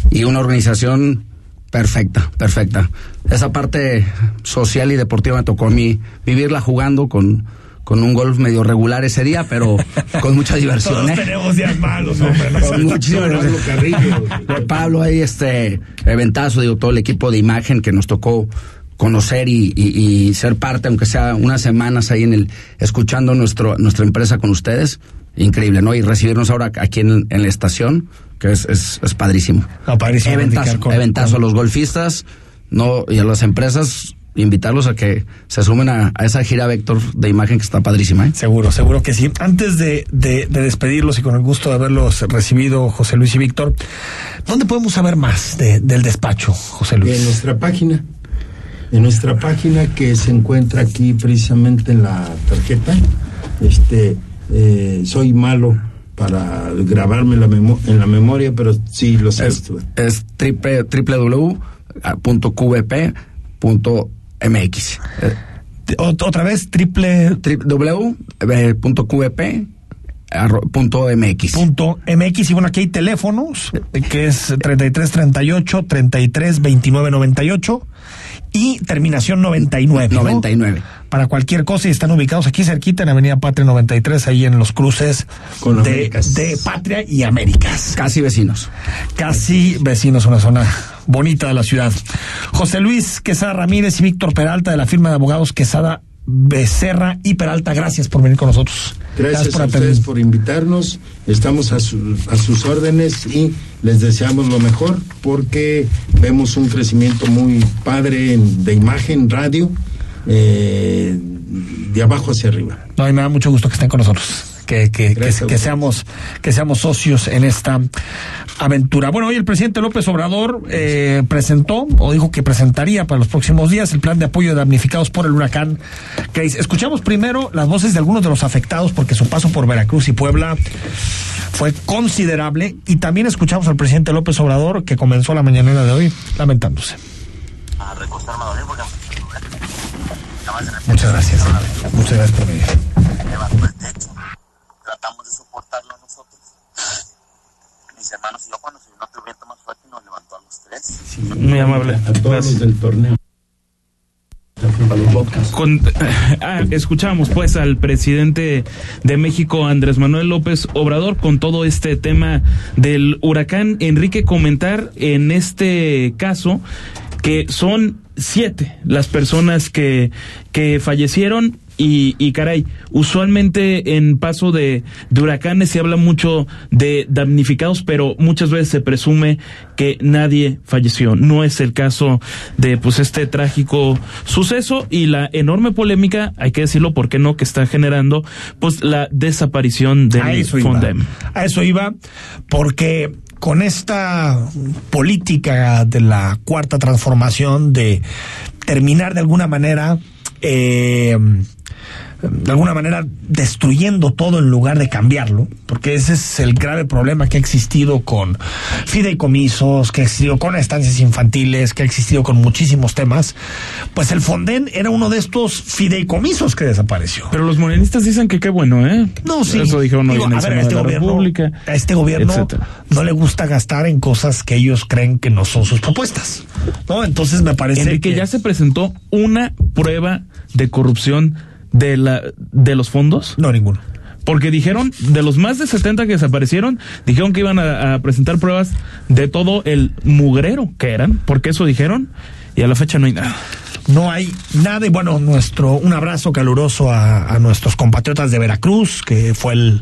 y una organización Perfecta, perfecta. Esa parte social y deportiva me tocó a mí vivirla jugando con, con un golf medio regular ese día, pero con mucha diversión. Todos ¿eh? tenemos días malos, hombre. con muchísima (laughs) Pablo. Pablo ahí, este, eventazo, digo, todo el equipo de imagen que nos tocó conocer y, y, y, ser parte, aunque sea unas semanas ahí en el, escuchando nuestro, nuestra empresa con ustedes. Increíble, ¿no? Y recibirnos ahora aquí en, en la estación, que es, es, es padrísimo. No, padrísimo. Eventazo, con, eventazo con... a los golfistas no y a las empresas invitarlos a que se sumen a, a, esa gira Vector de imagen que está padrísima. ¿eh? Seguro, seguro que sí. Antes de, de, de, despedirlos y con el gusto de haberlos recibido, José Luis y Víctor, ¿dónde podemos saber más de, del despacho, José Luis? En nuestra página. En nuestra página que se encuentra aquí precisamente en la tarjeta, este eh, soy malo para grabarme la memo- en la memoria, pero sí lo sé. Es, es triple, www.qvp.mx. Eh, Otra vez, triple www.qvp arro- punto MX. punto MX y bueno aquí hay teléfonos que es 33 38 33 29 98 y terminación 99 ¿no? 99. para cualquier cosa y están ubicados aquí cerquita en Avenida Patria 93 ahí en los cruces Con de, de Patria y Américas Casi vecinos. casi vecinos una zona bonita de la ciudad José Luis Quesada Ramírez y Víctor Peralta de la firma de abogados Quesada Becerra y Peralta gracias por venir con nosotros Gracias, por a ustedes por invitarnos. Estamos a, su- a sus órdenes y les deseamos lo mejor porque vemos un crecimiento muy padre en- de imagen, radio, eh, de abajo hacia arriba. No, y me da mucho gusto que estén con nosotros. Que, que, que, que seamos que seamos socios en esta aventura. Bueno, hoy el presidente López Obrador eh, presentó o dijo que presentaría para los próximos días el plan de apoyo de damnificados por el huracán Grace. Escuchamos primero las voces de algunos de los afectados porque su paso por Veracruz y Puebla fue considerable y también escuchamos al presidente López Obrador que comenzó la mañanera de hoy lamentándose. a dormir porque Muchas gracias. Muchas gracias por venir. Tratamos de soportarlo nosotros. (laughs) Mis hermanos y yo cuando se vino otro viento más fuerte nos levantó a los tres. Muy amable. A todos Gracias. los del torneo. Con- (laughs) ah, escuchamos pues al presidente de México, Andrés Manuel López Obrador, con todo este tema del huracán. Enrique, comentar en este caso que son siete las personas que, que fallecieron y, y caray, usualmente en paso de, de huracanes se habla mucho de damnificados, pero muchas veces se presume que nadie falleció. No es el caso de pues este trágico suceso y la enorme polémica, hay que decirlo, ¿por qué no? que está generando pues la desaparición A iba. Fondem. A eso iba, porque con esta política de la cuarta transformación de terminar de alguna manera eh, de alguna manera destruyendo todo en lugar de cambiarlo, porque ese es el grave problema que ha existido con fideicomisos, que ha existido con estancias infantiles, que ha existido con muchísimos temas, pues el Fonden era uno de estos fideicomisos que desapareció. Pero los morenistas dicen que qué bueno, ¿eh? No, sí. Eso dijeron hoy Digo, en el a ver, a este gobierno, República. a este gobierno etcétera. no le gusta gastar en cosas que ellos creen que no son sus propuestas. ¿No? Entonces me parece Enrique, que ya se presentó una prueba de corrupción de la de los fondos. No, ninguno. Porque dijeron, de los más de 70 que desaparecieron, dijeron que iban a, a presentar pruebas de todo el mugrero que eran, porque eso dijeron, y a la fecha no hay nada. no hay nada y bueno nuestro un abrazo caluroso a, a nuestros compatriotas de Veracruz que fue el,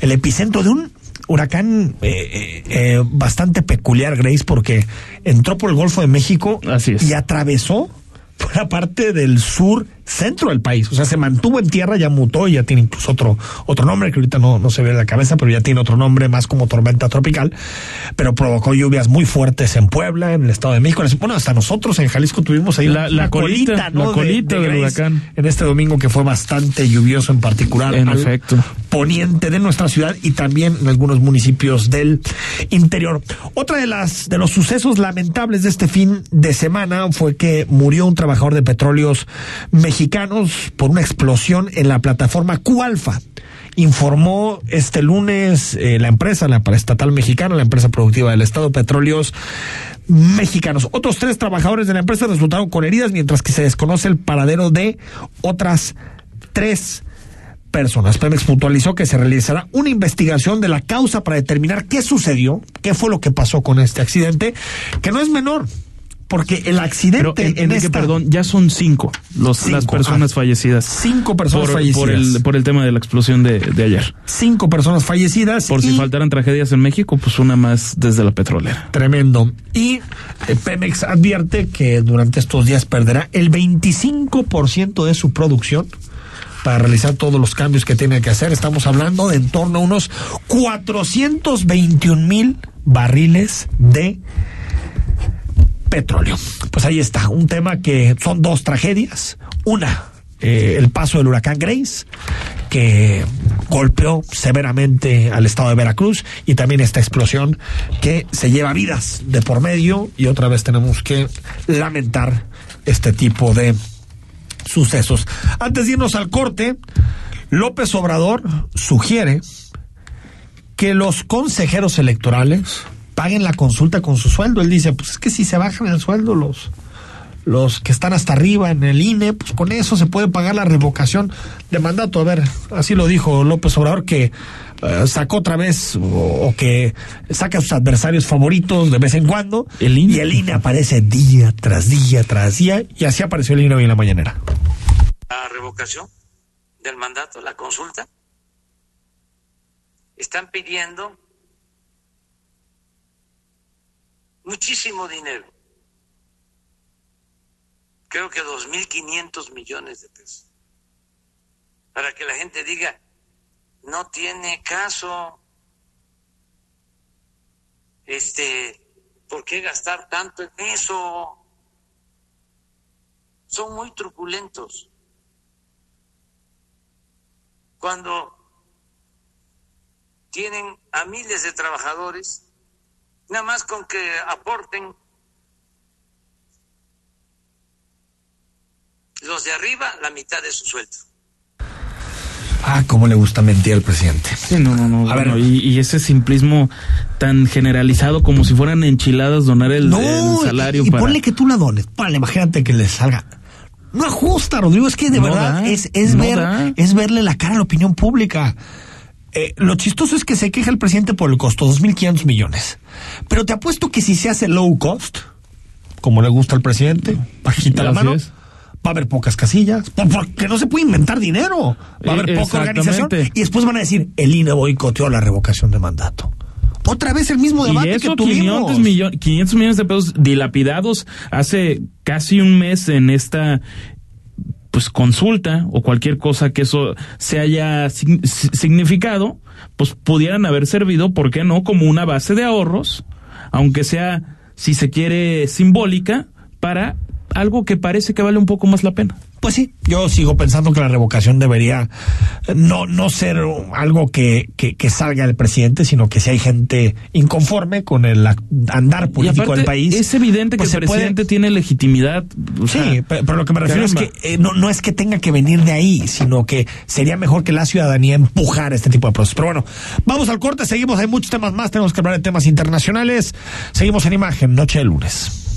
el epicentro de un huracán eh, eh, eh, bastante peculiar Grace porque entró por el Golfo de México Así es. y atravesó por la parte del sur centro del país. O sea, se mantuvo en tierra, ya mutó y ya tiene incluso otro, otro nombre que ahorita no, no se ve en la cabeza, pero ya tiene otro nombre más como tormenta tropical. Pero provocó lluvias muy fuertes en Puebla, en el Estado de México. Bueno, hasta nosotros en Jalisco tuvimos ahí La- la una colita, ¿no? la colita del Grace huracán. En este domingo que fue bastante lluvioso en particular. En al efecto. Poniente de nuestra ciudad y también en algunos municipios del interior. Otra de las de los sucesos lamentables de este fin de semana fue que murió un trabajador de petróleos mexicanos por una explosión en la plataforma Q-Alfa. Informó este lunes eh, la empresa, la estatal mexicana, la empresa productiva del Estado Petróleos Mexicanos. Otros tres trabajadores de la empresa resultaron con heridas, mientras que se desconoce el paradero de otras tres personas. Pemex puntualizó que se realizará una investigación de la causa para determinar qué sucedió, qué fue lo que pasó con este accidente, que no es menor, porque el accidente Pero, en- en Enrique, esta- perdón, ya son cinco, los, Cinco, las personas ah. fallecidas. Cinco personas por, fallecidas. Por el, por el tema de la explosión de, de ayer. cinco personas fallecidas. Por si faltaran tragedias en México, pues una más desde la petrolera. Tremendo. Y eh, Pemex advierte que durante estos días perderá el 25% de su producción para realizar todos los cambios que tiene que hacer. Estamos hablando de en torno a unos 421 mil barriles de petróleo. Pues ahí está, un tema que son dos tragedias. Una, eh, el paso del huracán Grace que golpeó severamente al estado de Veracruz y también esta explosión que se lleva vidas de por medio y otra vez tenemos que lamentar este tipo de sucesos. Antes de irnos al corte, López Obrador sugiere que los consejeros electorales paguen la consulta con su sueldo. Él dice, pues es que si se bajan el sueldo los los que están hasta arriba en el INE, pues con eso se puede pagar la revocación de mandato. A ver, así lo dijo López Obrador, que eh, sacó otra vez o, que saca a sus adversarios favoritos de vez en cuando. ¿El INE? Y el INE aparece día tras día tras día, y así apareció el INE hoy en la mañanera. La revocación del mandato, la consulta, están pidiendo muchísimo dinero creo que 2.500 millones de pesos, para que la gente diga, no tiene caso, este, ¿por qué gastar tanto en eso? Son muy truculentos. Cuando tienen a miles de trabajadores, nada más con que aporten los de arriba la mitad de su sueldo. Ah, cómo le gusta mentir al presidente. Sí, no, no, no. A ver, y, ese simplismo tan generalizado como si fueran enchiladas donar el, salario. Y, y ponle que tú la dones. Ponle, imagínate que le salga. No ajusta, Rodrigo. Es que de verdad es, es ver, es verle la cara a la opinión pública. Eh, lo chistoso es que se queja el presidente por el costo, 2.500 millones. Pero te apuesto que si se hace low cost, como le gusta al presidente, bajita la mano, va a haber pocas casillas, porque no se puede inventar dinero, va a haber poca organización y después van a decir, el INE boicoteó la revocación de mandato. Otra vez el mismo debate que tuvimos. 500, millones, 500 millones de pesos dilapidados hace casi un mes en esta pues consulta o cualquier cosa que eso se haya significado, pues pudieran haber servido, ¿por qué no?, como una base de ahorros, aunque sea, si se quiere, simbólica, para algo que parece que vale un poco más la pena. Pues sí, yo sigo pensando que la revocación debería no, no ser algo que, que, salga del presidente, sino que si hay gente inconforme con el andar político del país. Es evidente que pues el presidente tiene legitimidad. sí, pero, lo que me refiero es que eh, no, no es que tenga que venir de ahí, sino que sería mejor que la ciudadanía empujara este tipo de procesos. Pero bueno, vamos al corte, seguimos, hay muchos temas más, tenemos que hablar de temas internacionales. Seguimos en imagen, noche de lunes.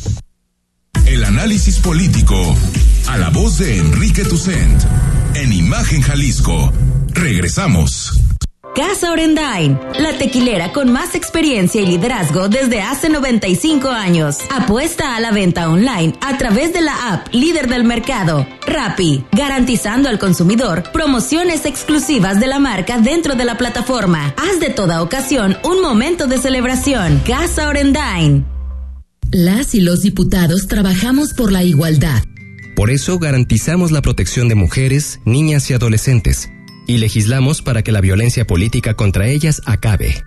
El análisis político a la voz de Enrique Tucent en Imagen Jalisco. Regresamos. Casa Orendain, la tequilera con más experiencia y liderazgo desde hace 95 años. Apuesta a la venta online a través de la app líder del mercado, Rappi, garantizando al consumidor promociones exclusivas de la marca dentro de la plataforma. Haz de toda ocasión un momento de celebración. Casa Orendain. Las y los diputados trabajamos por la igualdad. Por eso garantizamos la protección de mujeres, niñas y adolescentes, y legislamos para que la violencia política contra ellas acabe.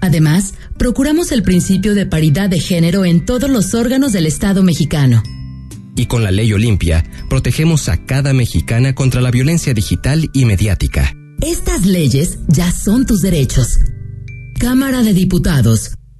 Además, procuramos el principio de paridad de género en todos los órganos del Estado mexicano. Y con la ley Olimpia, protegemos a cada mexicana contra la violencia digital y mediática. Estas leyes ya son tus derechos. Cámara de Diputados,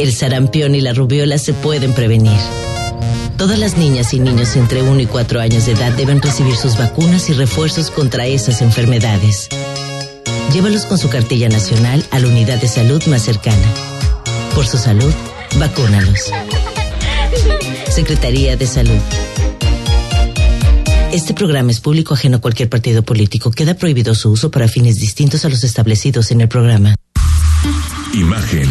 El sarampión y la rubiola se pueden prevenir. Todas las niñas y niños entre 1 y 4 años de edad deben recibir sus vacunas y refuerzos contra esas enfermedades. Llévalos con su cartilla nacional a la unidad de salud más cercana. Por su salud, vacúnalos. Secretaría de Salud. Este programa es público ajeno a cualquier partido político. Queda prohibido su uso para fines distintos a los establecidos en el programa. Imagen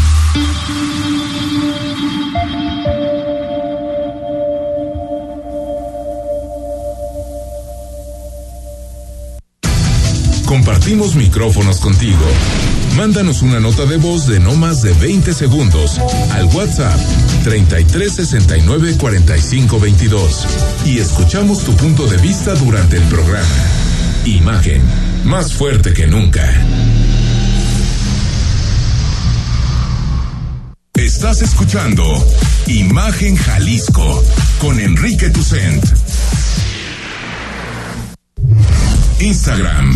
Compartimos micrófonos contigo. Mándanos una nota de voz de no más de 20 segundos al WhatsApp 33 69 45 22 y escuchamos tu punto de vista durante el programa. Imagen, más fuerte que nunca. Estás escuchando Imagen Jalisco con Enrique Tucent. Instagram,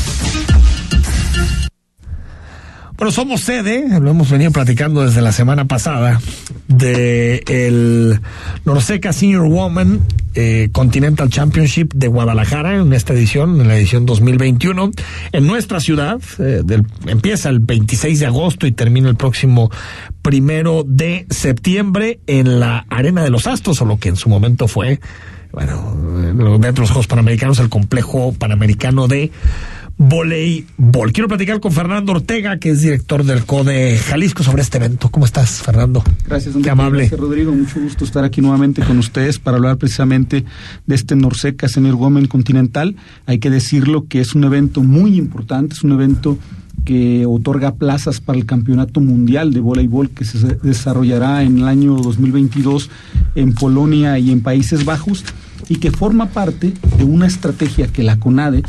Bueno, somos sede, lo hemos venido platicando desde la semana pasada, de el Norseca Senior Woman eh, Continental Championship de Guadalajara en esta edición, en la edición 2021, en nuestra ciudad. eh, empieza el 26 de agosto y termina el próximo primero de septiembre en la Arena de los Astros, o lo que en su momento fue, bueno, eh, dentro de los Juegos Panamericanos, el complejo panamericano de voleibol. Quiero platicar con Fernando Ortega, que es director del CODE Jalisco, sobre este evento. ¿Cómo estás, Fernando? Gracias, Qué amable. Gracias, Rodrigo. Mucho gusto estar aquí nuevamente con ustedes para hablar precisamente de este Norseca Senior Women Continental. Hay que decirlo que es un evento muy importante, es un evento que otorga plazas para el Campeonato Mundial de Voleibol que se desarrollará en el año 2022 en Polonia y en Países Bajos y que forma parte de una estrategia que la CONADE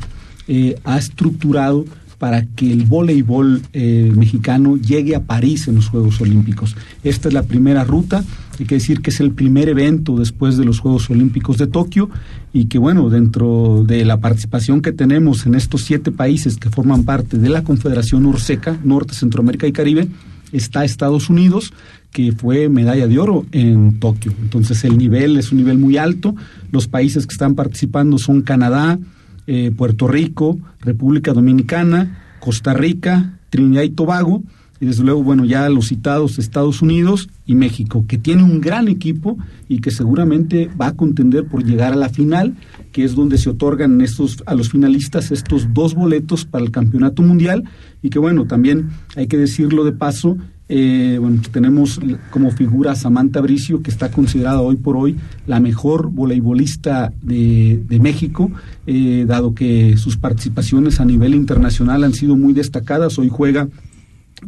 eh, ha estructurado para que el voleibol eh, mexicano llegue a París en los Juegos Olímpicos. Esta es la primera ruta, hay que decir que es el primer evento después de los Juegos Olímpicos de Tokio y que bueno, dentro de la participación que tenemos en estos siete países que forman parte de la Confederación Urseca, Norte, Centroamérica y Caribe, está Estados Unidos, que fue medalla de oro en Tokio. Entonces el nivel es un nivel muy alto. Los países que están participando son Canadá, eh, Puerto Rico, República Dominicana, Costa Rica, Trinidad y Tobago, y desde luego, bueno, ya los citados Estados Unidos y México, que tiene un gran equipo y que seguramente va a contender por llegar a la final, que es donde se otorgan estos, a los finalistas estos dos boletos para el campeonato mundial, y que bueno, también hay que decirlo de paso, eh, bueno, tenemos como figura Samantha Bricio, que está considerada hoy por hoy la mejor voleibolista de, de México, eh, dado que sus participaciones a nivel internacional han sido muy destacadas. Hoy juega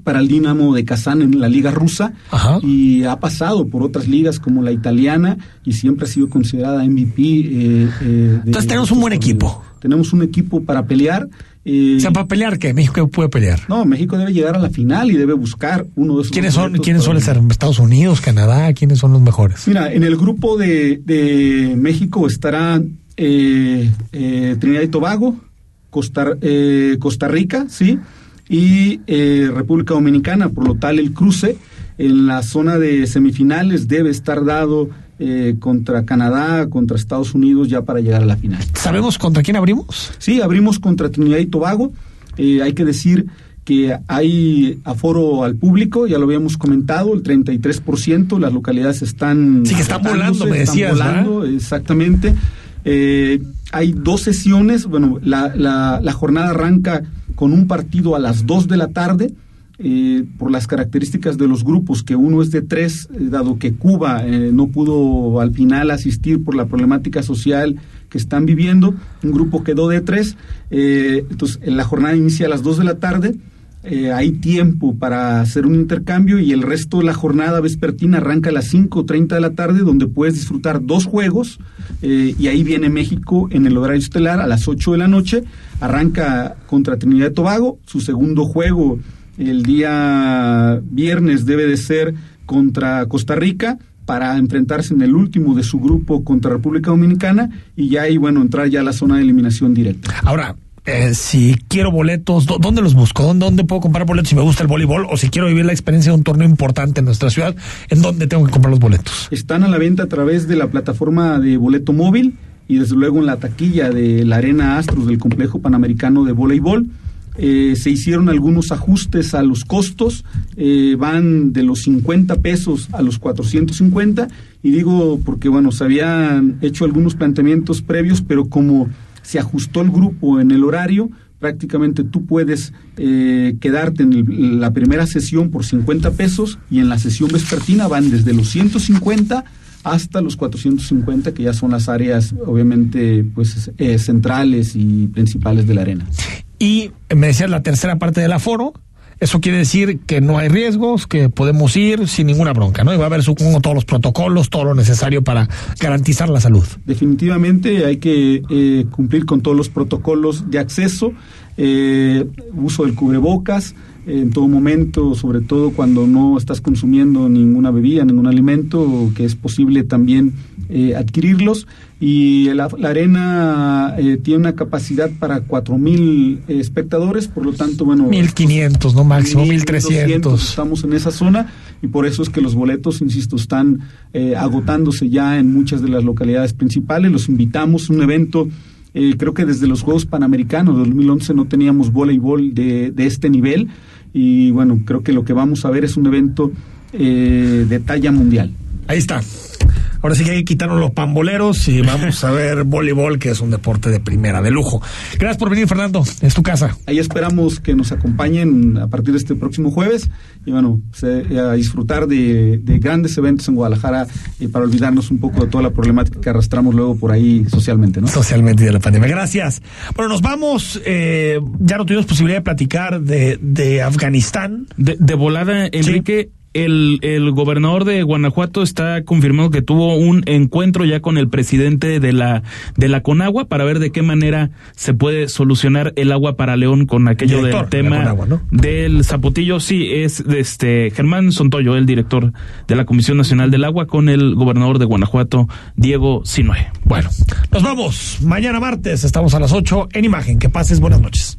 para el Dinamo de Kazán en la liga rusa y ha pasado por otras ligas como la italiana y siempre ha sido considerada MVP. eh, eh, de Entonces tenemos un buen equipo. Tenemos un equipo para pelear. eh, O sea, para pelear, ¿qué? México puede pelear. no, México debe llegar a la final y debe buscar uno de esos. ¿Quiénes son, ¿quiénes suelen ser? ¿Estados Unidos, Canadá? ¿Quiénes son los mejores? Mira, en el grupo de, de México estará eh, eh, Trinidad y Tobago, Costa, eh, Costa Rica, ¿sí? Y eh, República Dominicana. Por lo tal, el cruce en la zona de semifinales debe estar dado eh, contra Canadá, contra Estados Unidos, ya para llegar a la final. ¿Sabemos contra quién abrimos? Sí, abrimos contra Trinidad y Tobago. Eh, hay que decir que hay aforo al público, ya lo habíamos comentado, el 33%, las localidades están... Sí, que están volando, me están decías, volando, exactamente. Eh, hay dos sesiones, bueno, la, la, la jornada arranca con un partido a las 2 de la tarde, eh, por las características de los grupos, que uno es de tres, eh, dado que Cuba eh, no pudo al final asistir por la problemática social que están viviendo, un grupo quedó de tres, eh, entonces la jornada inicia a las 2 de la tarde, eh, hay tiempo para hacer un intercambio y el resto de la jornada vespertina arranca a las 5.30 de la tarde donde puedes disfrutar dos juegos y ahí viene México en el horario estelar a las 8 de la noche, arranca contra Trinidad y Tobago, su segundo juego el día viernes debe de ser contra Costa Rica para enfrentarse en el último de su grupo contra República Dominicana y ya ahí, bueno, entrar ya a la zona de eliminación directa. Ahora, eh, si quiero boletos, ¿dó- ¿dónde los busco? ¿Dónde, dónde puedo comprar boletos si me gusta el voleibol? O si quiero vivir la experiencia de un torneo importante en nuestra ciudad, ¿en dónde tengo que comprar los boletos? Están a la venta a través de la plataforma de boleto móvil y desde luego en la taquilla de la Arena Astros del Complejo Panamericano de Voleibol. Eh, se hicieron algunos ajustes a los costos, eh, van de los 50 pesos a los 450 Y digo porque, bueno, se habían hecho algunos planteamientos previos, pero como se ajustó el grupo en el horario, prácticamente tú puedes eh, quedarte en la primera sesión por 50 pesos y en la sesión vespertina van desde los 150 hasta los 450, que ya son las áreas, obviamente, pues eh, centrales y principales de la arena. Y me decías la tercera parte del aforo, eso quiere decir que no hay riesgos, que podemos ir sin ninguna bronca, ¿no? Y va a haber, supongo, todos los protocolos, todo lo necesario para garantizar la salud. Definitivamente hay que eh, cumplir con todos los protocolos de acceso, eh, uso del cubrebocas, en todo momento, sobre todo cuando no estás consumiendo ninguna bebida, ningún alimento, que es posible también eh, adquirirlos. Y la, arena eh, tiene una capacidad para 4.000 eh, espectadores, por lo tanto, bueno... 1.500, no máximo, 1.300. Estamos en esa zona y por eso es que los boletos, insisto, están agotándose ya en muchas de las localidades principales. Los invitamos, un evento... creo que desde los Juegos Panamericanos de 2011 no teníamos voleibol de, de este nivel y bueno, creo que lo que vamos a ver es un evento eh, de talla mundial. Ahí está. Ahora sí que hay que quitarnos los pamboleros y vamos a ver (laughs) voleibol, que es un deporte de primera, de lujo. Gracias por venir, Fernando. Es tu casa. Ahí esperamos que nos acompañen a partir de este próximo jueves y bueno, a disfrutar de, grandes eventos en Guadalajara y para olvidarnos un poco de toda la problemática que arrastramos luego por ahí socialmente, ¿no? Socialmente y de la pandemia. Gracias. Bueno, nos vamos. Eh, ya no tuvimos posibilidad de platicar de, de Afganistán. De, de volada, Enrique el, el gobernador de Guanajuato está confirmando que tuvo un encuentro ya con el presidente de la, de la Conagua para ver de qué manera se puede solucionar el agua para León con aquello del tema del Zapotillo. Sí, es este Germán Sontoyo, el director de la Comisión Nacional del Agua, con el gobernador de Guanajuato, Diego Sinue. Bueno, nos vamos. Mañana martes estamos a las 8 en Imagen. Que pases buenas noches.